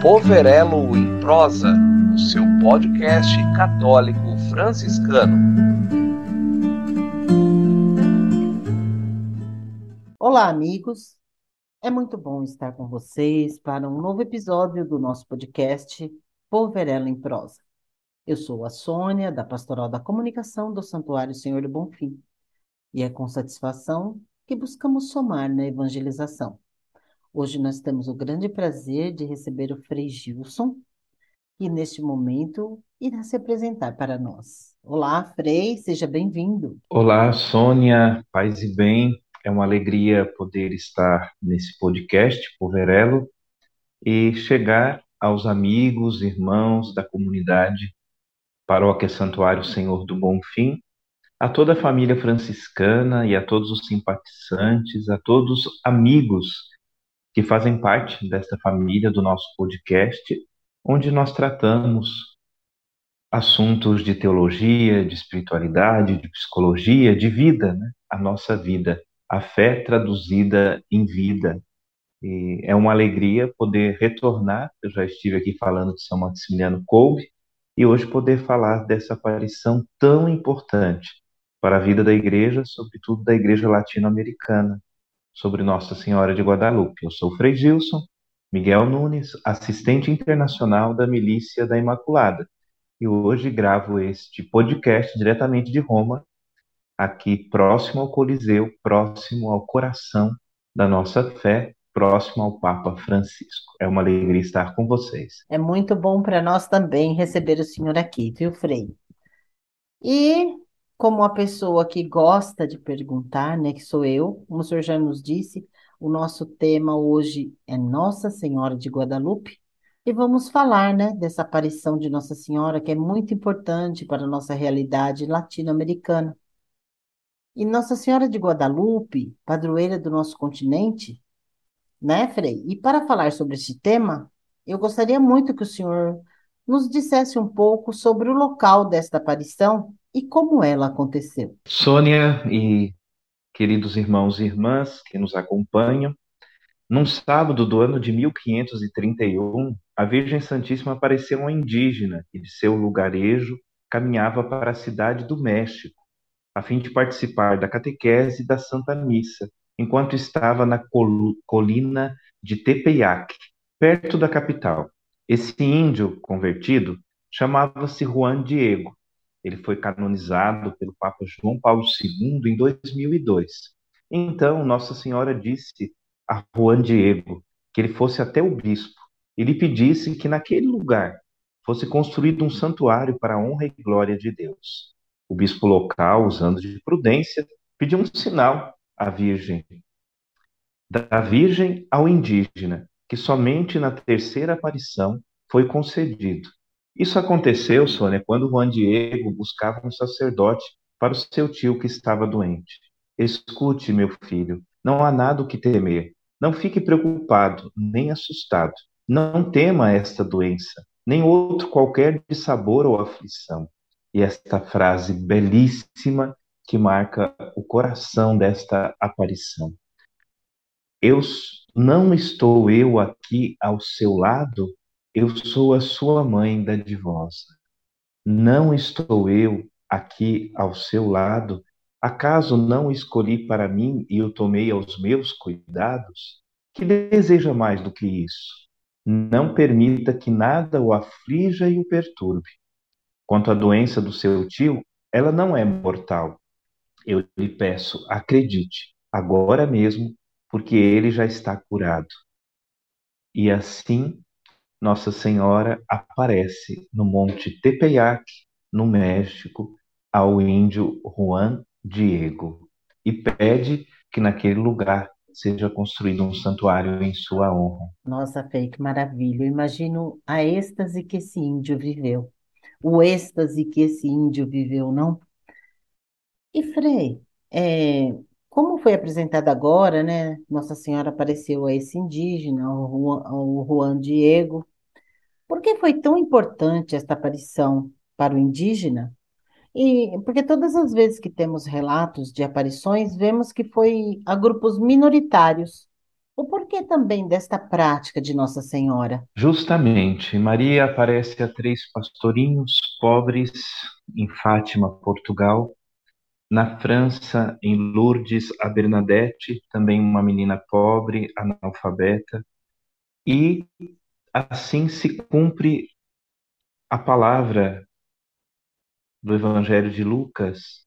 Poverelo em Prosa, o seu podcast católico franciscano. Olá, amigos. É muito bom estar com vocês para um novo episódio do nosso podcast Poverelo em Prosa. Eu sou a Sônia, da Pastoral da Comunicação do Santuário Senhor do Bonfim, e é com satisfação que buscamos somar na evangelização. Hoje nós temos o grande prazer de receber o Frei Gilson, que neste momento irá se apresentar para nós. Olá, Frei, seja bem-vindo. Olá, Sônia, paz e bem. É uma alegria poder estar nesse podcast Poverelo e chegar aos amigos, irmãos da comunidade Paróquia Santuário Senhor do Bom Fim, a toda a família franciscana e a todos os simpatizantes, a todos os amigos que fazem parte desta família do nosso podcast, onde nós tratamos assuntos de teologia, de espiritualidade, de psicologia, de vida, né? a nossa vida, a fé traduzida em vida. E é uma alegria poder retornar. Eu já estive aqui falando de São Maximiliano Kolbe, e hoje poder falar dessa aparição tão importante para a vida da igreja, sobretudo da igreja latino-americana, sobre Nossa Senhora de Guadalupe. Eu sou Frei Gilson Miguel Nunes, assistente internacional da Milícia da Imaculada, e hoje gravo este podcast diretamente de Roma, aqui próximo ao Coliseu, próximo ao coração da nossa fé, próximo ao Papa Francisco. É uma alegria estar com vocês. É muito bom para nós também receber o senhor aqui, viu, Frei? E como uma pessoa que gosta de perguntar, né, que sou eu, como o senhor já nos disse, o nosso tema hoje é Nossa Senhora de Guadalupe. E vamos falar, né, dessa aparição de Nossa Senhora, que é muito importante para a nossa realidade latino-americana. E Nossa Senhora de Guadalupe, padroeira do nosso continente, né, Frei? E para falar sobre este tema, eu gostaria muito que o senhor nos dissesse um pouco sobre o local desta aparição e como ela aconteceu. Sônia e queridos irmãos e irmãs que nos acompanham, num sábado do ano de 1531, a Virgem Santíssima apareceu a indígena que de seu lugarejo caminhava para a cidade do México, a fim de participar da catequese da Santa Missa, enquanto estava na colina de Tepeyac, perto da capital. Esse índio convertido chamava-se Juan Diego. Ele foi canonizado pelo Papa João Paulo II em 2002. Então, Nossa Senhora disse a Juan Diego que ele fosse até o bispo e lhe pedisse que naquele lugar fosse construído um santuário para a honra e glória de Deus. O bispo local, usando de prudência, pediu um sinal a Virgem, da Virgem ao indígena, que somente na terceira aparição foi concedido. Isso aconteceu, Sônia, quando Juan Diego buscava um sacerdote para o seu tio que estava doente. Escute, meu filho, não há nada o que temer. Não fique preocupado, nem assustado. Não tema esta doença, nem outro qualquer de sabor ou aflição. E esta frase belíssima que marca o coração desta aparição. Eu não estou eu aqui ao seu lado, eu sou a sua mãe dadivosa. Não estou eu aqui ao seu lado, acaso não escolhi para mim e o tomei aos meus cuidados? Que deseja mais do que isso? Não permita que nada o aflija e o perturbe. Quanto à doença do seu tio, ela não é mortal, eu lhe peço, acredite, agora mesmo, porque ele já está curado. E assim, Nossa Senhora aparece no Monte Tepeyac, no México, ao índio Juan Diego e pede que naquele lugar seja construído um santuário em sua honra. Nossa, Fê, que maravilha! Eu imagino a êxtase que esse índio viveu, o êxtase que esse índio viveu, não? E Frei, é, como foi apresentado agora, né? Nossa Senhora apareceu a esse indígena, o Juan, Juan Diego. Por que foi tão importante esta aparição para o indígena? E porque todas as vezes que temos relatos de aparições, vemos que foi a grupos minoritários, O porquê também desta prática de Nossa Senhora? Justamente, Maria aparece a três pastorinhos pobres em Fátima, Portugal. Na França, em Lourdes, a Bernadette, também uma menina pobre, analfabeta. E assim se cumpre a palavra do Evangelho de Lucas,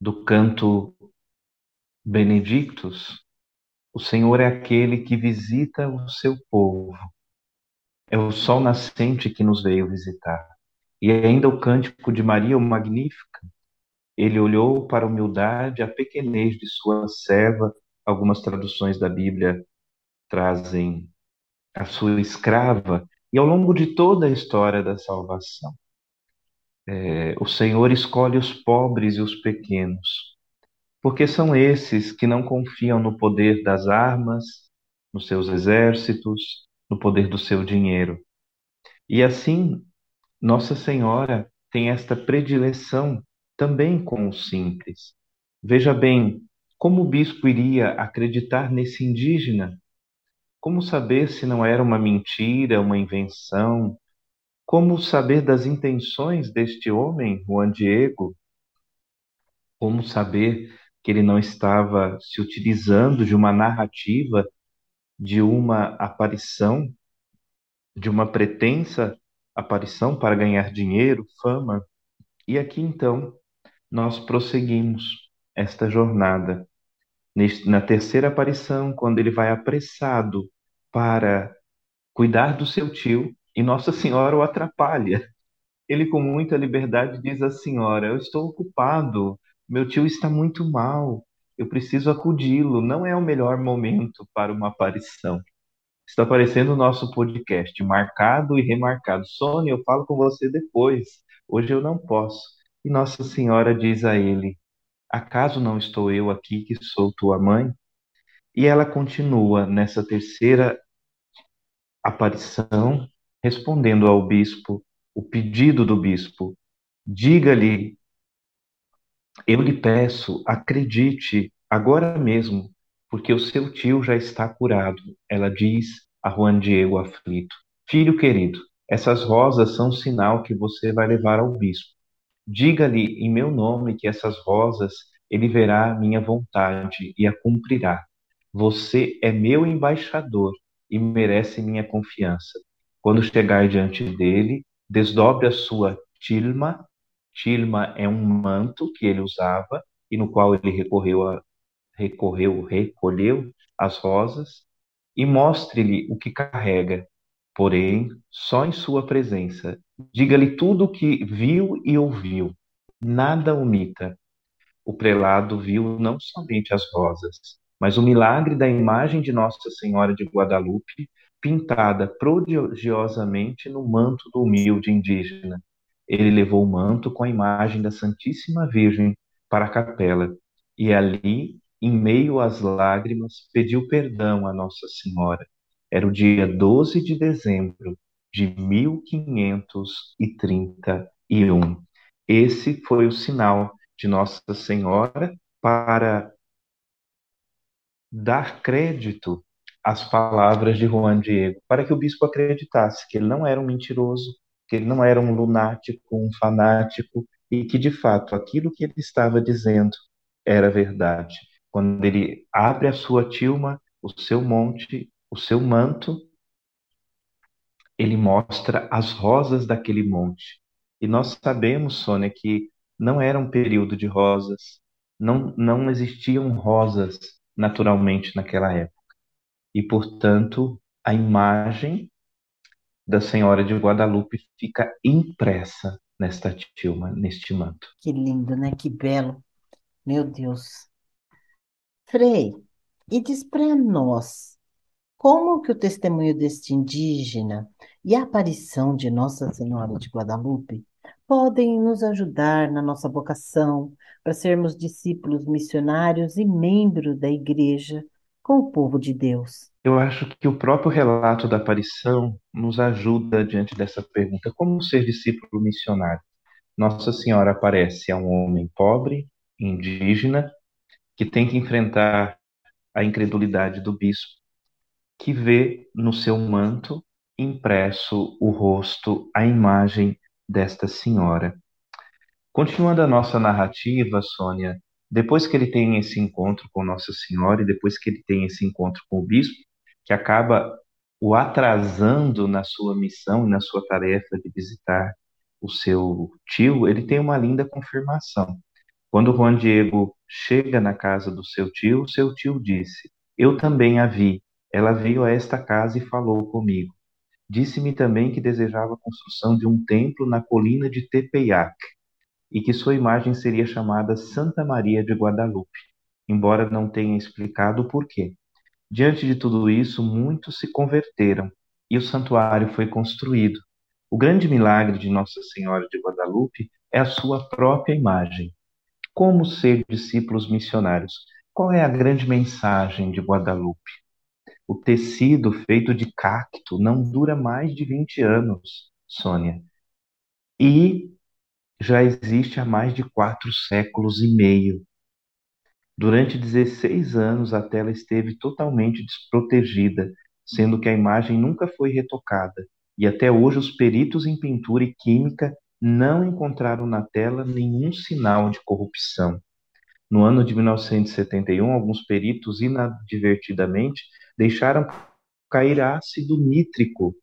do canto Benedictus, o Senhor é aquele que visita o seu povo. É o sol nascente que nos veio visitar. E ainda o cântico de Maria, o Magnífica. Ele olhou para a humildade, a pequenez de sua serva. Algumas traduções da Bíblia trazem a sua escrava. E ao longo de toda a história da salvação, é, o Senhor escolhe os pobres e os pequenos porque são esses que não confiam no poder das armas, nos seus exércitos, no poder do seu dinheiro. E assim, Nossa Senhora tem esta predileção também com os simples. Veja bem, como o bispo iria acreditar nesse indígena? Como saber se não era uma mentira, uma invenção? Como saber das intenções deste homem, Juan Diego? Como saber que ele não estava se utilizando de uma narrativa, de uma aparição, de uma pretensa aparição para ganhar dinheiro, fama. E aqui então nós prosseguimos esta jornada. Na terceira aparição, quando ele vai apressado para cuidar do seu tio, e Nossa Senhora o atrapalha. Ele, com muita liberdade, diz à senhora: Eu estou ocupado, meu tio está muito mal. Eu preciso acudi-lo. Não é o melhor momento para uma aparição. Está aparecendo o nosso podcast, marcado e remarcado. Sônia, eu falo com você depois. Hoje eu não posso. E Nossa Senhora diz a ele: Acaso não estou eu aqui que sou tua mãe? E ela continua nessa terceira aparição, respondendo ao bispo o pedido do bispo: Diga-lhe eu lhe peço, acredite agora mesmo, porque o seu tio já está curado. Ela diz a Juan Diego aflito: Filho querido, essas rosas são um sinal que você vai levar ao bispo. Diga-lhe em meu nome que essas rosas ele verá minha vontade e a cumprirá. Você é meu embaixador e merece minha confiança. Quando chegar diante dele, desdobre a sua tilma Tilma é um manto que ele usava e no qual ele recorreu a, recorreu, recolheu as rosas e mostre-lhe o que carrega, porém, só em sua presença. Diga-lhe tudo o que viu e ouviu, nada omita. O prelado viu não somente as rosas, mas o milagre da imagem de Nossa Senhora de Guadalupe pintada prodigiosamente no manto do humilde indígena, ele levou o manto com a imagem da Santíssima Virgem para a capela e ali, em meio às lágrimas, pediu perdão a Nossa Senhora. Era o dia 12 de dezembro de 1531. Esse foi o sinal de Nossa Senhora para dar crédito às palavras de Juan Diego, para que o bispo acreditasse que ele não era um mentiroso, que ele não era um lunático, um fanático, e que de fato aquilo que ele estava dizendo era verdade. Quando ele abre a sua tilma, o seu monte, o seu manto, ele mostra as rosas daquele monte. E nós sabemos, Sônia, que não era um período de rosas, não, não existiam rosas naturalmente naquela época. E, portanto, a imagem da Senhora de Guadalupe fica impressa nesta tilma, neste manto. Que lindo, né? Que belo. Meu Deus. Frei, e diz para nós, como que o testemunho deste indígena e a aparição de Nossa Senhora de Guadalupe podem nos ajudar na nossa vocação para sermos discípulos missionários e membros da igreja com o povo de Deus? Eu acho que o próprio relato da aparição nos ajuda diante dessa pergunta: como ser discípulo missionário? Nossa Senhora aparece a um homem pobre, indígena, que tem que enfrentar a incredulidade do bispo. que vê no seu manto impresso o rosto, a imagem desta senhora. Continuando a nossa narrativa, Sônia, depois que ele tem esse encontro com Nossa Senhora e depois que ele tem esse encontro com o bispo, que acaba o atrasando na sua missão e na sua tarefa de visitar o seu tio, ele tem uma linda confirmação. Quando Juan Diego chega na casa do seu tio, seu tio disse: Eu também a vi. Ela veio a esta casa e falou comigo. Disse-me também que desejava a construção de um templo na colina de Tepeyac e que sua imagem seria chamada Santa Maria de Guadalupe, embora não tenha explicado o porquê. Diante de tudo isso, muitos se converteram e o santuário foi construído. O grande milagre de Nossa Senhora de Guadalupe é a sua própria imagem. Como ser discípulos missionários? Qual é a grande mensagem de Guadalupe? O tecido feito de cacto não dura mais de 20 anos, Sônia. E já existe há mais de quatro séculos e meio. Durante 16 anos, a tela esteve totalmente desprotegida, sendo que a imagem nunca foi retocada, e até hoje os peritos em pintura e química não encontraram na tela nenhum sinal de corrupção. No ano de 1971, alguns peritos inadvertidamente deixaram cair ácido nítrico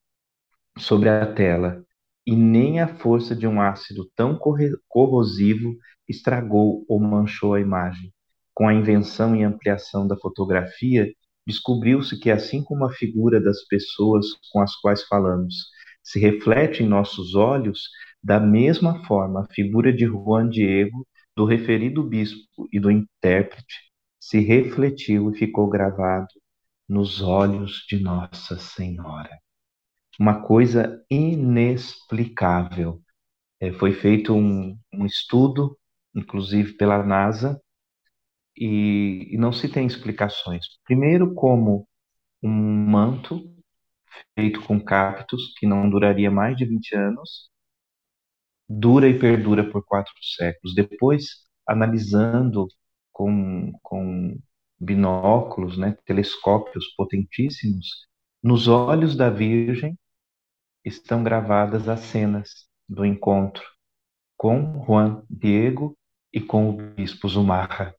sobre a tela, e nem a força de um ácido tão corrosivo estragou ou manchou a imagem. Com a invenção e ampliação da fotografia, descobriu-se que, assim como a figura das pessoas com as quais falamos se reflete em nossos olhos, da mesma forma, a figura de Juan Diego, do referido bispo e do intérprete, se refletiu e ficou gravado nos olhos de Nossa Senhora. Uma coisa inexplicável. É, foi feito um, um, estudo, inclusive pela NASA, e, e não se tem explicações. Primeiro, como um manto feito com cactos, que não duraria mais de 20 anos, dura e perdura por quatro séculos. Depois, analisando com, com binóculos, né, telescópios potentíssimos, nos olhos da Virgem estão gravadas as cenas do encontro com Juan Diego e com o bispo Zumarra.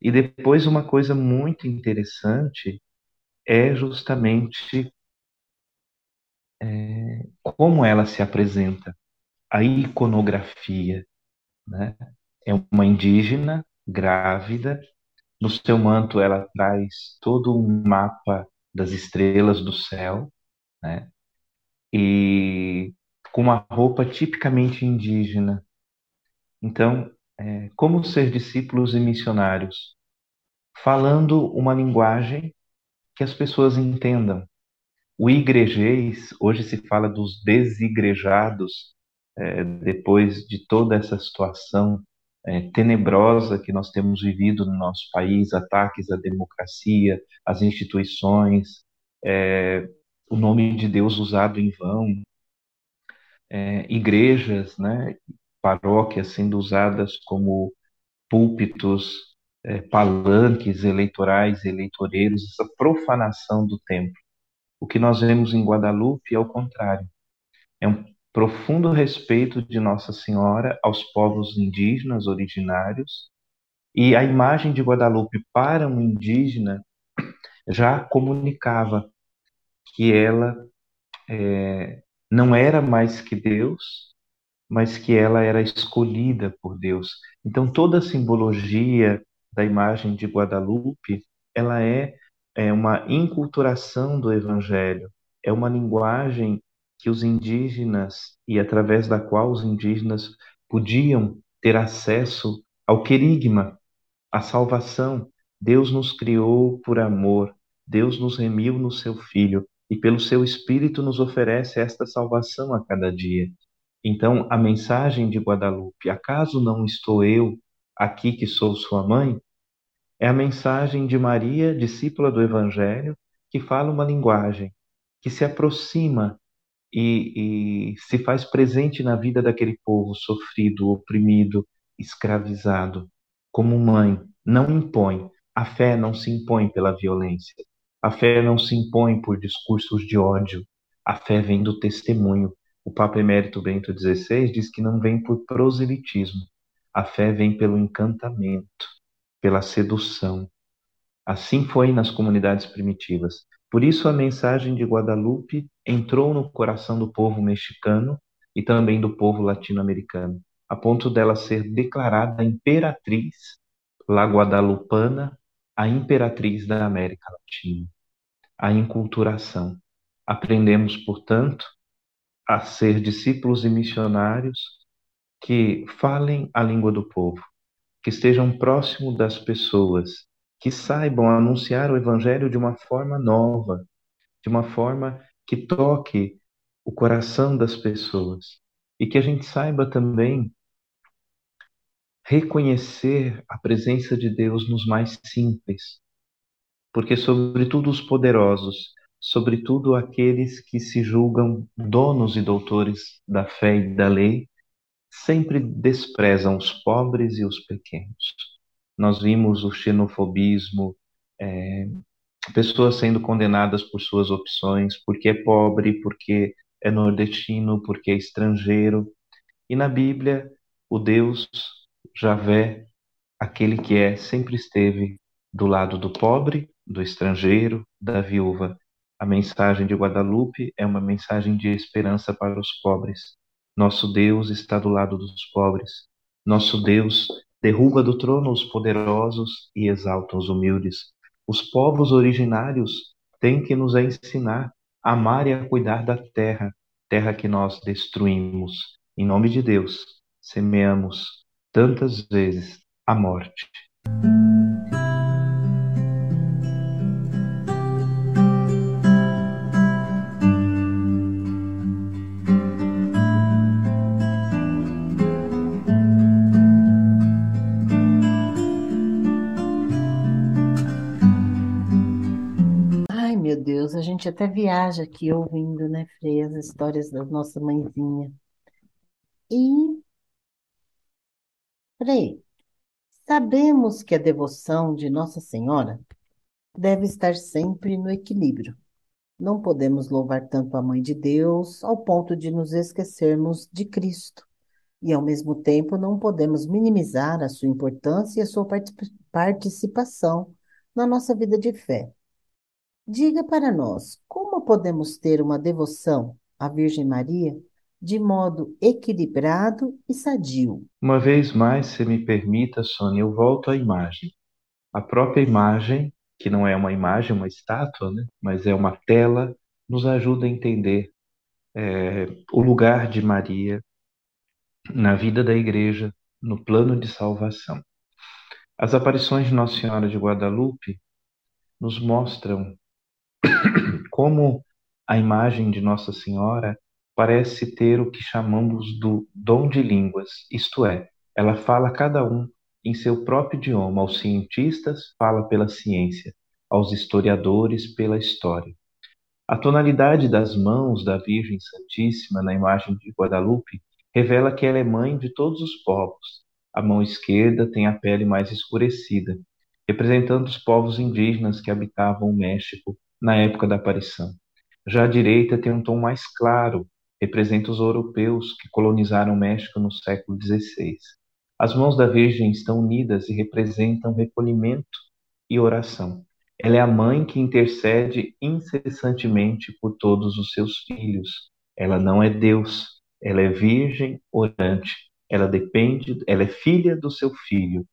E depois uma coisa muito interessante é justamente é, como ela se apresenta a iconografia. Né? É uma indígena grávida, no seu manto ela traz todo um mapa das estrelas do céu, né? e com uma roupa tipicamente indígena. Então, é, como ser discípulos e missionários? Falando uma linguagem que as pessoas entendam. O igrejês, hoje se fala dos desigrejados, é, depois de toda essa situação é, tenebrosa que nós temos vivido no nosso país, ataques à democracia, às instituições, é, o nome de Deus usado em vão, é, igrejas, né, paróquias sendo usadas como púlpitos, é, palanques eleitorais, eleitoreiros, essa profanação do templo. O que nós vemos em Guadalupe é o contrário. É um profundo respeito de Nossa Senhora aos povos indígenas originários, e a imagem de Guadalupe para um indígena já comunicava que ela é, não era mais que Deus, mas que ela era escolhida por Deus. Então toda a simbologia da imagem de Guadalupe, ela é, é uma inculturação do Evangelho, é uma linguagem que os indígenas e através da qual os indígenas podiam ter acesso ao querigma, à salvação. Deus nos criou por amor, Deus nos remiu no seu Filho e pelo seu Espírito nos oferece esta salvação a cada dia. Então, a mensagem de Guadalupe, acaso não estou eu aqui que sou sua mãe? É a mensagem de Maria, discípula do Evangelho, que fala uma linguagem que se aproxima e, e se faz presente na vida daquele povo sofrido, oprimido, escravizado. Como mãe, não impõe. A fé não se impõe pela violência. A fé não se impõe por discursos de ódio. A fé vem do testemunho. O Papa Emérito Bento XVI diz que não vem por proselitismo. A fé vem pelo encantamento, pela sedução. Assim foi nas comunidades primitivas. Por isso a mensagem de Guadalupe entrou no coração do povo mexicano e também do povo latino-americano, a ponto dela ser declarada imperatriz, la Guadalupana, a imperatriz da América Latina. A inculturação. Aprendemos, portanto, a ser discípulos e missionários que falem a língua do povo, que estejam próximo das pessoas, que saibam anunciar o evangelho de uma forma nova, de uma forma que toque o coração das pessoas e que a gente saiba também reconhecer a presença de Deus nos mais simples, porque sobretudo os poderosos, sobretudo aqueles que se julgam donos e doutores da fé e da lei, sempre desprezam os pobres e os pequenos. Nós vimos o xenofobismo, é, pessoas sendo condenadas por suas opções, porque é pobre, porque é nordestino, porque é estrangeiro. E na Bíblia, o Deus Javé, aquele que é, sempre esteve do lado do pobre, do estrangeiro, da viúva. A mensagem de Guadalupe é uma mensagem de esperança para os pobres. Nosso Deus está do lado dos pobres. Nosso Deus derruba do trono os poderosos e exalta os humildes. Os povos originários têm que nos ensinar a amar e a cuidar da terra, terra que nós destruímos. Em nome de Deus, semeamos tantas vezes a morte. Gente até viaja aqui ouvindo, né, Frei, as histórias da nossa mãezinha. E, Frei, sabemos que a devoção de Nossa Senhora deve estar sempre no equilíbrio. Não podemos louvar tanto a Mãe de Deus ao ponto de nos esquecermos de Cristo. E, ao mesmo tempo, não podemos minimizar a sua importância e a sua participação na nossa vida de fé. Diga para nós, como podemos ter uma devoção à Virgem Maria de modo equilibrado e sadio? Uma vez mais, se me permita, Sônia, eu volto à imagem. A própria imagem, que não é uma imagem, uma estátua, né? mas é uma tela, nos ajuda a entender é, o lugar de Maria na vida da igreja, no plano de salvação. As aparições de Nossa Senhora de Guadalupe nos mostram como a imagem de Nossa Senhora parece ter o que chamamos do dom de línguas, isto é, ela fala cada um em seu próprio idioma. Aos cientistas, fala pela ciência, aos historiadores, pela história. A tonalidade das mãos da Virgem Santíssima na imagem de Guadalupe revela que ela é mãe de todos os povos. A mão esquerda tem a pele mais escurecida, representando os povos indígenas que habitavam o México na época da aparição. Já a direita tem um tom mais claro, representa os europeus que colonizaram o México no século XVI. As mãos da Virgem estão unidas e representam recolhimento e oração. Ela é a mãe que intercede incessantemente por todos os seus filhos. Ela não é Deus, ela é virgem orante. Ela depende, ela é filha do seu filho.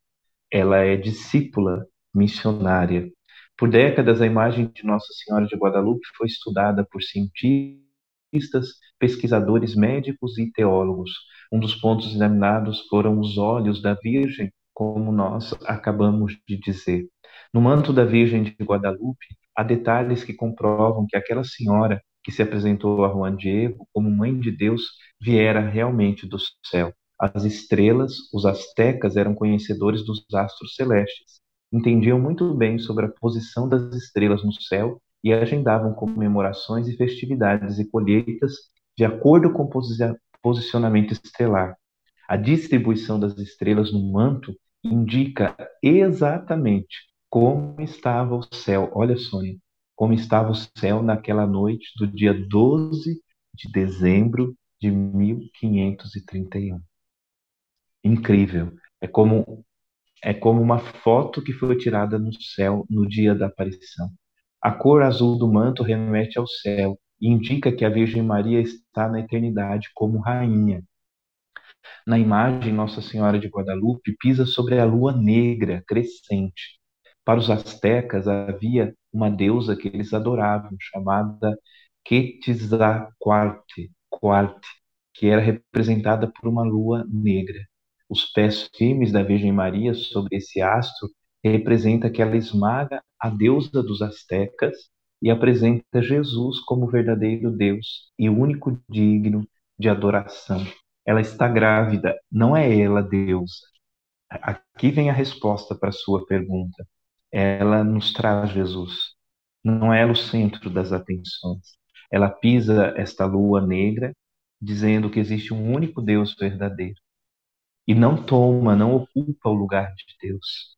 Ela é discípula missionária. Por décadas, a imagem de Nossa Senhora de Guadalupe foi estudada por cientistas, pesquisadores médicos e teólogos. Um dos pontos examinados foram os olhos da Virgem, como nós acabamos de dizer. No manto da Virgem de Guadalupe, há detalhes que comprovam que aquela senhora que se apresentou a Juan Diego como mãe de Deus viera realmente do céu. As estrelas, os astecas eram conhecedores dos astros celestes entendiam muito bem sobre a posição das estrelas no céu e agendavam comemorações e festividades e colheitas de acordo com o posicionamento estelar. A distribuição das estrelas no manto indica exatamente como estava o céu. Olha, Sônia, como estava o céu naquela noite do dia 12 de dezembro de 1531. Incrível. É como é como uma foto que foi tirada no céu no dia da aparição. A cor azul do manto remete ao céu e indica que a Virgem Maria está na eternidade como rainha. Na imagem, Nossa Senhora de Guadalupe pisa sobre a lua negra crescente. Para os astecas havia uma deusa que eles adoravam, chamada Quetzalcoatl, que era representada por uma lua negra. Os pés firmes da Virgem Maria sobre esse astro representa que ela esmaga a deusa dos astecas e apresenta Jesus como verdadeiro Deus e único digno de adoração. Ela está grávida, não é ela deusa. Aqui vem a resposta para a sua pergunta. Ela nos traz Jesus. Não é ela o centro das atenções. Ela pisa esta lua negra, dizendo que existe um único Deus verdadeiro. E não toma, não ocupa o lugar de Deus.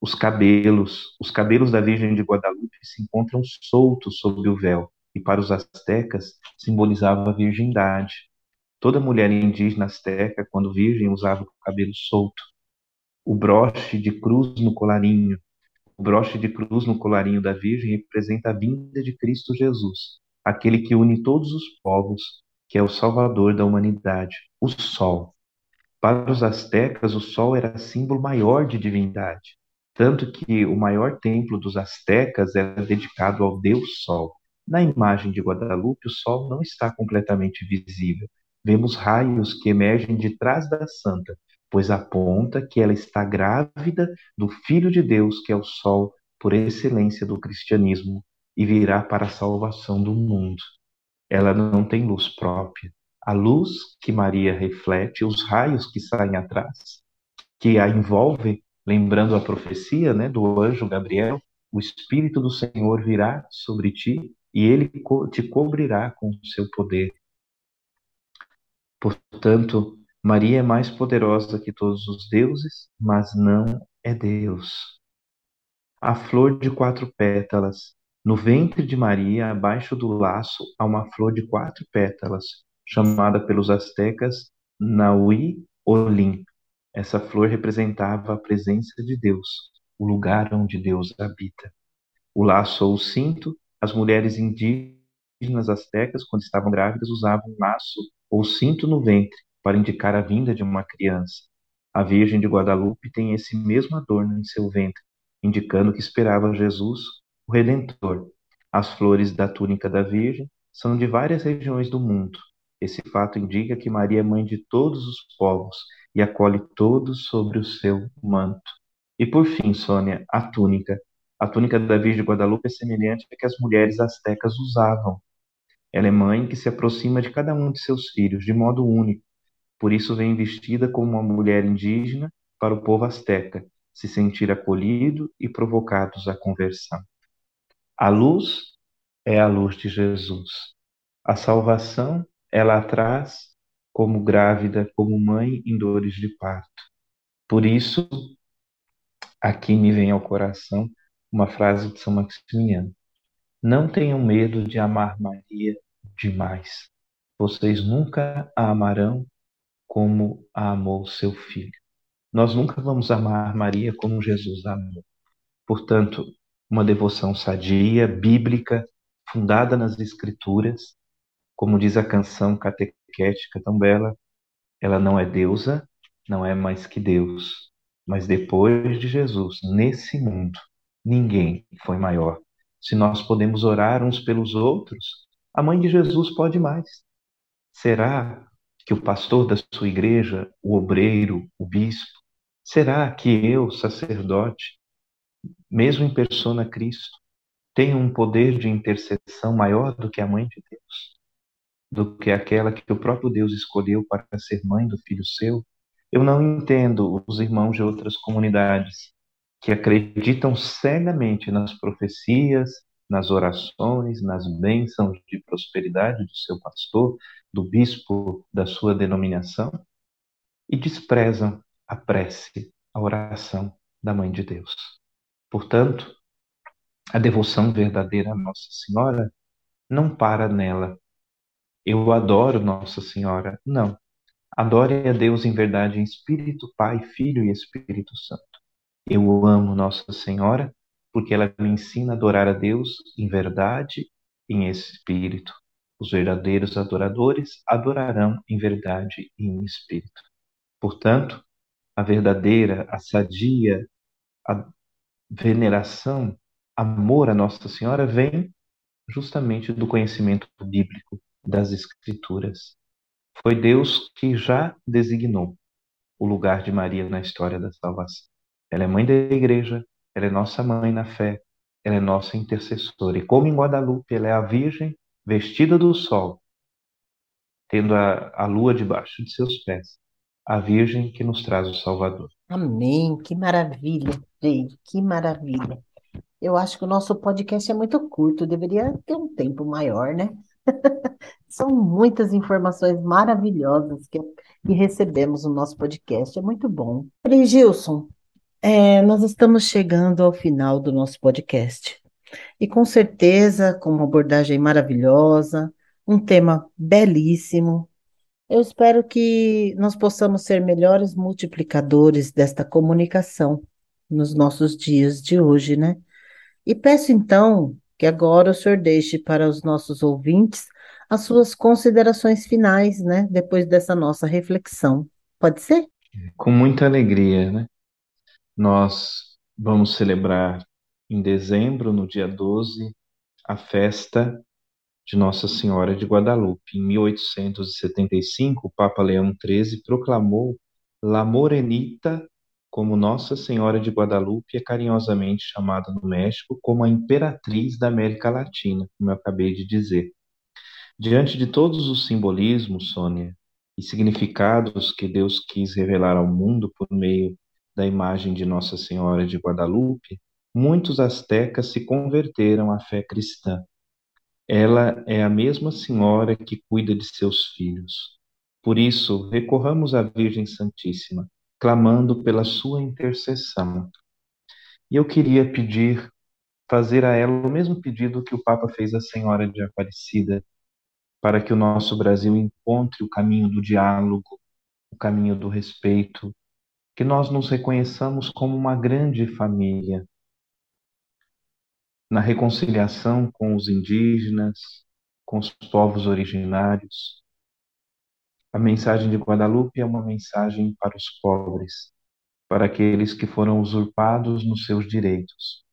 Os cabelos, os cabelos da Virgem de Guadalupe se encontram soltos sob o véu, e para os astecas simbolizava a virgindade. Toda mulher indígena asteca, quando virgem, usava o cabelo solto. O broche de cruz no colarinho, o broche de cruz no colarinho da Virgem representa a vinda de Cristo Jesus, aquele que une todos os povos, que é o Salvador da humanidade, o Sol. Para os astecas, o Sol era símbolo maior de divindade. Tanto que o maior templo dos astecas era dedicado ao Deus Sol. Na imagem de Guadalupe, o Sol não está completamente visível. Vemos raios que emergem de trás da santa, pois aponta que ela está grávida do Filho de Deus, que é o Sol por excelência do cristianismo, e virá para a salvação do mundo. Ela não tem luz própria. A luz que Maria reflete, os raios que saem atrás, que a envolvem, lembrando a profecia né, do anjo Gabriel, o Espírito do Senhor virá sobre ti e ele te cobrirá com o seu poder. Portanto, Maria é mais poderosa que todos os deuses, mas não é Deus. A flor de quatro pétalas. No ventre de Maria, abaixo do laço, há uma flor de quatro pétalas, chamada pelos astecas Naui Olim, essa flor representava a presença de Deus, o lugar onde Deus habita. O laço ou o cinto, as mulheres indígenas astecas, quando estavam grávidas, usavam um laço ou cinto no ventre para indicar a vinda de uma criança. A Virgem de Guadalupe tem esse mesmo adorno em seu ventre, indicando que esperava Jesus, o Redentor. As flores da túnica da Virgem são de várias regiões do mundo. Esse fato indica que Maria é mãe de todos os povos e acolhe todos sobre o seu manto. E por fim, Sônia, a túnica. A túnica da Virgem Guadalupe é semelhante à que as mulheres astecas usavam. Ela é mãe que se aproxima de cada um de seus filhos de modo único. Por isso vem vestida como uma mulher indígena para o povo asteca se sentir acolhido e provocados à conversão. A luz é a luz de Jesus. A salvação ela a traz como grávida, como mãe em dores de parto. Por isso, aqui me vem ao coração uma frase de São Maximiano: Não tenham medo de amar Maria demais. Vocês nunca a amarão como a amou seu filho. Nós nunca vamos amar Maria como Jesus amou. Portanto, uma devoção sadia, bíblica, fundada nas Escrituras, como diz a canção catequética tão bela, ela não é deusa, não é mais que Deus. Mas depois de Jesus, nesse mundo, ninguém foi maior. Se nós podemos orar uns pelos outros, a mãe de Jesus pode mais. Será que o pastor da sua igreja, o obreiro, o bispo, será que eu, sacerdote, mesmo em persona Cristo, tenho um poder de intercessão maior do que a mãe de Deus? Do que aquela que o próprio Deus escolheu para ser mãe do filho seu, eu não entendo os irmãos de outras comunidades que acreditam cegamente nas profecias, nas orações, nas bênçãos de prosperidade do seu pastor, do bispo da sua denominação, e desprezam a prece, a oração da Mãe de Deus. Portanto, A devoção verdadeira a Nossa Senhora não para nela. Eu adoro Nossa Senhora. Não. Adore a Deus em verdade, em Espírito, Pai, Filho e Espírito Santo. Eu amo Nossa Senhora porque ela me ensina a adorar a Deus em verdade em espírito. Os verdadeiros adoradores adorarão em verdade e em espírito. Portanto, a verdadeira, a sadia, a veneração, amor a Nossa Senhora vem justamente do conhecimento bíblico das Escrituras. Foi Deus que já designou o lugar de Maria na história da salvação. Ela é mãe da igreja, ela é nossa mãe na fé, ela é nossa intercessora. E como em Guadalupe ela é a Virgem vestida do sol, tendo a, a lua debaixo de seus pés, a Virgem que nos traz o Salvador. Amém. Que maravilha, Frei. Que maravilha. Eu acho que o nosso podcast é muito curto, deveria ter um tempo maior, né? São muitas informações maravilhosas que, que recebemos no nosso podcast, é muito bom. Frei Gilson, é, nós estamos chegando ao final do nosso podcast. E com certeza, com uma abordagem maravilhosa, um tema belíssimo, eu espero que nós possamos ser melhores multiplicadores desta comunicação nos nossos dias de hoje, né? E peço então que agora o senhor deixe para os nossos ouvintes as suas considerações finais, né? Depois dessa nossa reflexão. Pode ser? Com muita alegria, né? Nós vamos celebrar em dezembro, no dia 12, a festa de Nossa Senhora de Guadalupe. Em 1875, o Papa Leão XIII proclamou La Morenita como Nossa Senhora de Guadalupe é carinhosamente chamada no México como a Imperatriz da América Latina, como eu acabei de dizer. Diante de todos os simbolismos, Sônia, e significados que Deus quis revelar ao mundo por meio da imagem de Nossa Senhora de Guadalupe, muitos astecas se converteram à fé cristã. Ela é a mesma senhora que cuida de seus filhos. Por isso, recorramos à Virgem Santíssima, clamando pela sua intercessão. E eu queria pedir, fazer a ela o mesmo pedido que o Papa fez à Senhora de Aparecida, para que o nosso Brasil encontre o caminho do diálogo, o caminho do respeito, que nós nos reconheçamos como uma grande família, na reconciliação com os indígenas, com os povos originários. A mensagem de Guadalupe é uma mensagem para os pobres, para aqueles que foram usurpados nos seus direitos.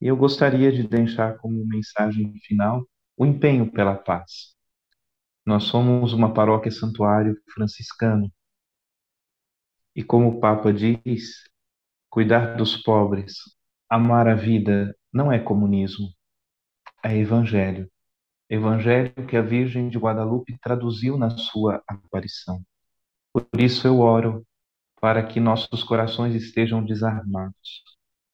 E eu gostaria de deixar como mensagem final o empenho pela paz. Nós somos uma paróquia santuário franciscano e como o Papa diz, cuidar dos pobres, amar a vida não é comunismo, é evangelho. Evangelho que a Virgem de Guadalupe traduziu na sua aparição. Por isso eu oro para que nossos corações estejam desarmados,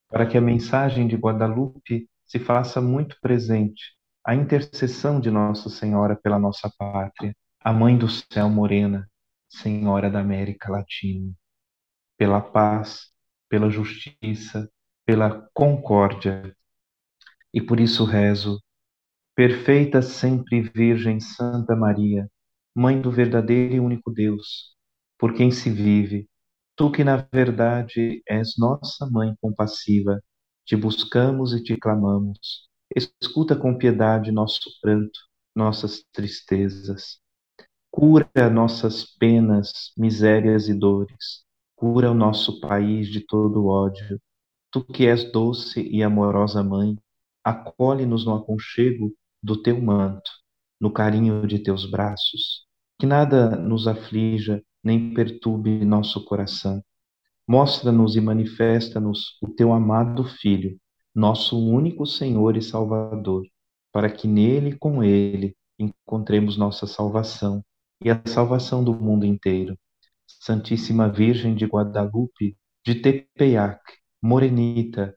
para que a mensagem de Guadalupe se faça muito presente, a intercessão de Nossa Senhora pela nossa pátria, a Mãe do Céu Morena, Senhora da América Latina pela paz, pela justiça, pela concórdia. E por isso rezo, perfeita sempre Virgem Santa Maria, Mãe do verdadeiro e único Deus, por quem se vive, tu que na verdade és nossa Mãe compassiva, te buscamos e te clamamos. Escuta com piedade nosso pranto, nossas tristezas. Cura nossas penas, misérias e dores Cura o nosso país de todo ódio. Tu que és doce e amorosa mãe, acolhe-nos no aconchego do teu manto, no carinho de teus braços. Que nada nos aflija nem perturbe nosso coração. Mostra-nos e manifesta-nos o teu amado Filho, nosso único Senhor e Salvador, para que nele e com ele encontremos nossa salvação e a salvação do mundo inteiro Santíssima Virgem de Guadalupe, de Tepeyac, Morenita,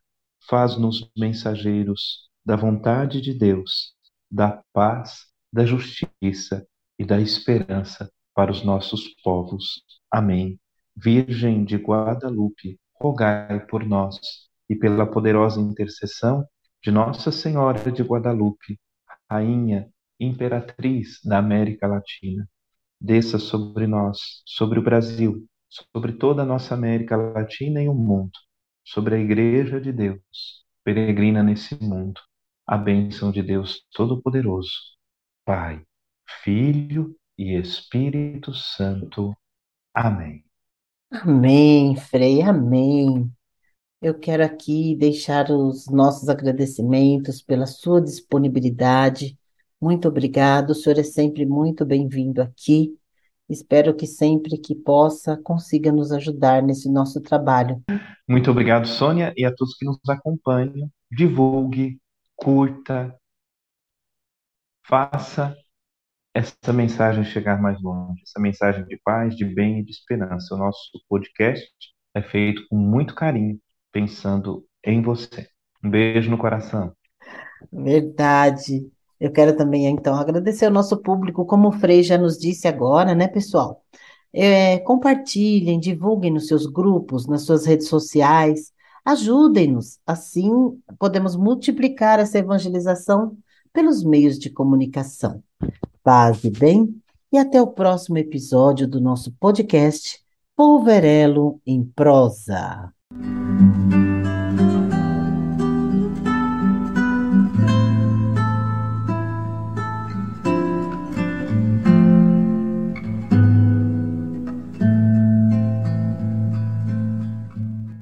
faz-nos mensageiros da vontade de Deus, da paz, da justiça e da esperança para os nossos povos. Amém. Virgem de Guadalupe, rogai por nós e pela poderosa intercessão de Nossa Senhora de Guadalupe, Rainha, Imperatriz da América Latina, desça sobre nós, sobre o Brasil, sobre toda a nossa América Latina e o mundo, sobre a Igreja de Deus, peregrina nesse mundo, a bênção de Deus Todo-Poderoso, Pai, Filho e Espírito Santo. Amém. Amém, Frei, amém. Eu quero aqui deixar os nossos agradecimentos pela sua disponibilidade. Muito obrigado. O senhor é sempre muito bem-vindo aqui. Espero que sempre que possa consiga nos ajudar nesse nosso trabalho. Muito obrigado, Sônia, e a todos que nos acompanham. Divulgue, curta, faça essa mensagem chegar mais longe, essa mensagem de paz, de bem e de esperança. O nosso podcast é feito com muito carinho pensando em você. Um beijo no coração. Verdade. Eu quero também, então, agradecer ao nosso público, como o Frei já nos disse agora, né, pessoal? É, compartilhem, divulguem nos seus grupos, nas suas redes sociais, ajudem-nos. Assim, podemos multiplicar essa evangelização pelos meios de comunicação. Paz e bem, e até o próximo episódio do nosso podcast Polverelo em Prosa.